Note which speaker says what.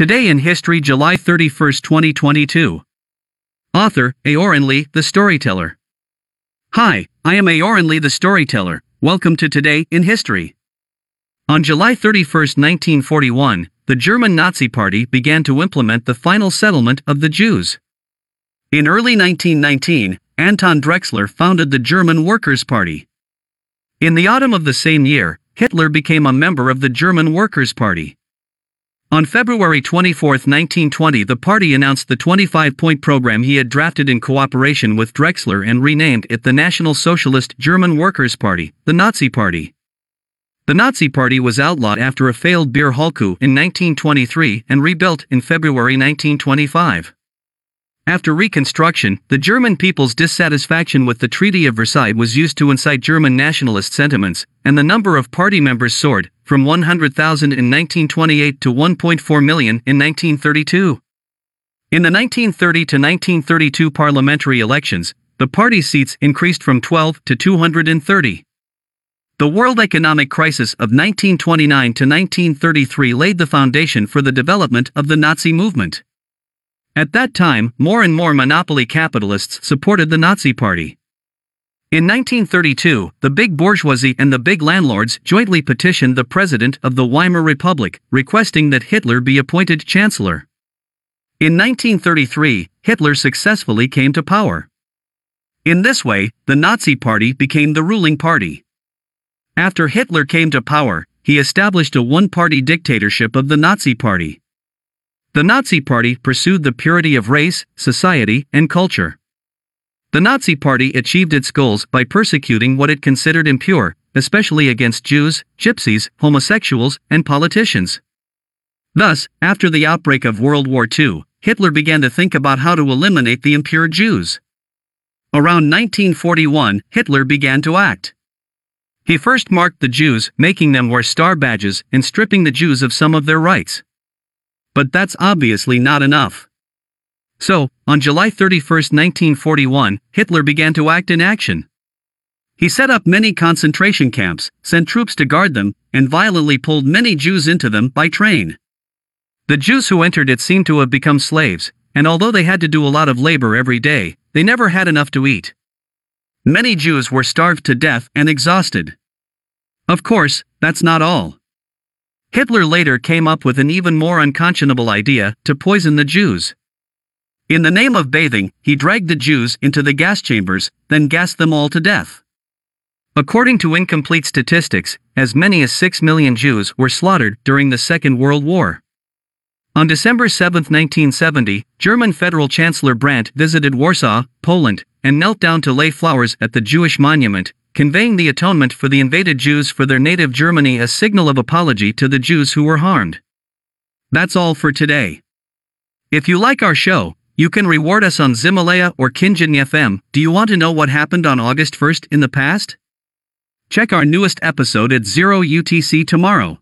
Speaker 1: Today in History, July 31, 2022. Author, Aoran Lee, the Storyteller. Hi, I am Aoran Lee, the Storyteller. Welcome to Today in History. On July 31, 1941, the German Nazi Party began to implement the final settlement of the Jews. In early 1919, Anton Drexler founded the German Workers' Party. In the autumn of the same year, Hitler became a member of the German Workers' Party. On February 24, 1920, the party announced the 25 point program he had drafted in cooperation with Drexler and renamed it the National Socialist German Workers' Party, the Nazi Party. The Nazi Party was outlawed after a failed beer hall coup in 1923 and rebuilt in February 1925. After Reconstruction, the German people's dissatisfaction with the Treaty of Versailles was used to incite German nationalist sentiments, and the number of party members soared, from 100,000 in 1928 to 1.4 million in 1932. In the 1930 to 1932 parliamentary elections, the party seats increased from 12 to 230. The world economic crisis of 1929 to 1933 laid the foundation for the development of the Nazi movement. At that time, more and more monopoly capitalists supported the Nazi Party. In 1932, the big bourgeoisie and the big landlords jointly petitioned the president of the Weimar Republic, requesting that Hitler be appointed chancellor. In 1933, Hitler successfully came to power. In this way, the Nazi Party became the ruling party. After Hitler came to power, he established a one party dictatorship of the Nazi Party. The Nazi Party pursued the purity of race, society, and culture. The Nazi Party achieved its goals by persecuting what it considered impure, especially against Jews, gypsies, homosexuals, and politicians. Thus, after the outbreak of World War II, Hitler began to think about how to eliminate the impure Jews. Around 1941, Hitler began to act. He first marked the Jews, making them wear star badges and stripping the Jews of some of their rights. But that's obviously not enough. So, on July 31, 1941, Hitler began to act in action. He set up many concentration camps, sent troops to guard them, and violently pulled many Jews into them by train. The Jews who entered it seemed to have become slaves, and although they had to do a lot of labor every day, they never had enough to eat. Many Jews were starved to death and exhausted. Of course, that's not all. Hitler later came up with an even more unconscionable idea to poison the Jews. In the name of bathing, he dragged the Jews into the gas chambers, then gassed them all to death. According to incomplete statistics, as many as 6 million Jews were slaughtered during the Second World War. On December 7, 1970, German Federal Chancellor Brandt visited Warsaw, Poland, and knelt down to lay flowers at the Jewish monument, conveying the atonement for the invaded Jews for their native Germany a signal of apology to the Jews who were harmed. That's all for today. If you like our show, you can reward us on Ximalaya or Kinjin FM. Do you want to know what happened on August 1st in the past? Check our newest episode at 0 UTC tomorrow.